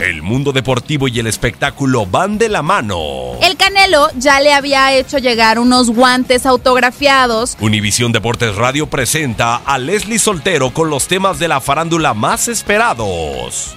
El mundo deportivo y el espectáculo van de la mano. El Canelo ya le había hecho llegar unos guantes autografiados. Univisión Deportes Radio presenta a Leslie Soltero con los temas de la farándula más esperados.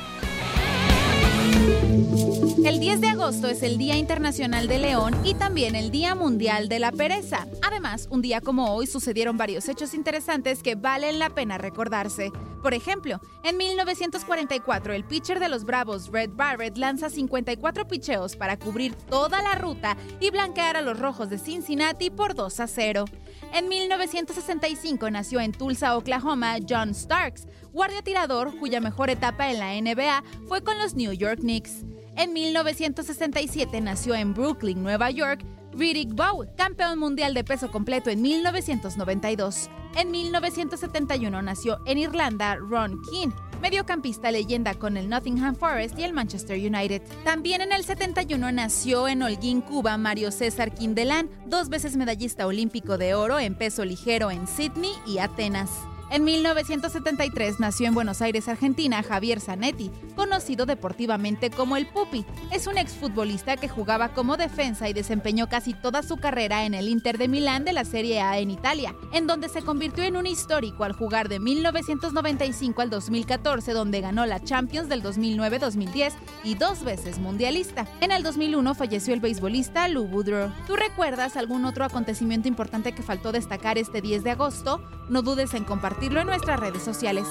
El 10 de agosto es el Día Internacional de León y también el Día Mundial de la Pereza. Además, un día como hoy sucedieron varios hechos interesantes que valen la pena recordarse. Por ejemplo, en 1944 el pitcher de los Bravos, Red Barrett, lanza 54 picheos para cubrir toda la ruta y blanquear a los Rojos de Cincinnati por 2 a 0. En 1965 nació en Tulsa, Oklahoma, John Starks, guardia tirador cuya mejor etapa en la NBA fue con los New York Knicks. En 1967 nació en Brooklyn, Nueva York, Riddick Bowe, campeón mundial de peso completo en 1992. En 1971 nació en Irlanda Ron Keane, mediocampista leyenda con el Nottingham Forest y el Manchester United. También en el 71 nació en Holguín, Cuba, Mario César Quindelán, dos veces medallista olímpico de oro en peso ligero en Sydney y Atenas. En 1973 nació en Buenos Aires, Argentina, Javier Zanetti, conocido deportivamente como el Pupi. Es un exfutbolista que jugaba como defensa y desempeñó casi toda su carrera en el Inter de Milán de la Serie A en Italia, en donde se convirtió en un histórico al jugar de 1995 al 2014, donde ganó la Champions del 2009-2010 y dos veces mundialista. En el 2001 falleció el beisbolista Lou Boudreau. ¿Tú recuerdas algún otro acontecimiento importante que faltó destacar este 10 de agosto? No dudes en compartirlo en nuestras redes sociales.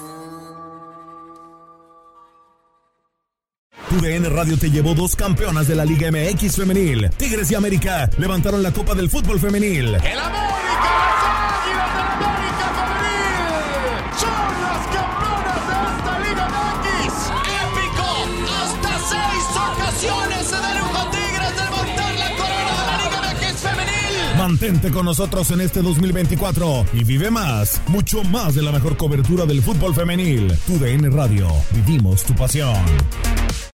TUDN Radio te llevó dos campeonas de la Liga MX femenil. Tigres y América levantaron la Copa del Fútbol femenil. ¡El América! Mantente con nosotros en este 2024 y vive más, mucho más de la mejor cobertura del fútbol femenil. TUDN Radio, vivimos tu pasión.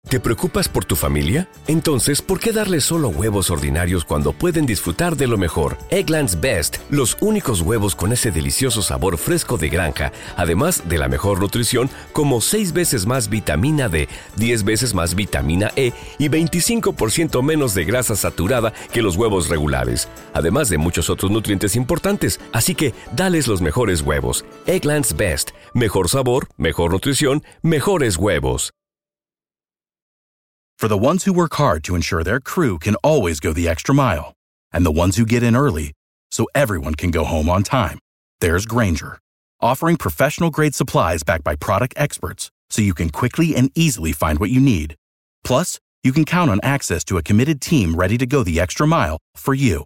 ¿Te preocupas por tu familia? Entonces, ¿por qué darles solo huevos ordinarios cuando pueden disfrutar de lo mejor? Egglands Best, los únicos huevos con ese delicioso sabor fresco de granja, además de la mejor nutrición, como 6 veces más vitamina D, 10 veces más vitamina E y 25% menos de grasa saturada que los huevos regulares, además de muchos otros nutrientes importantes. Así que, dales los mejores huevos. Egglands Best, mejor sabor, mejor nutrición, mejores huevos. For the ones who work hard to ensure their crew can always go the extra mile, and the ones who get in early so everyone can go home on time, there's Granger, offering professional grade supplies backed by product experts so you can quickly and easily find what you need. Plus, you can count on access to a committed team ready to go the extra mile for you.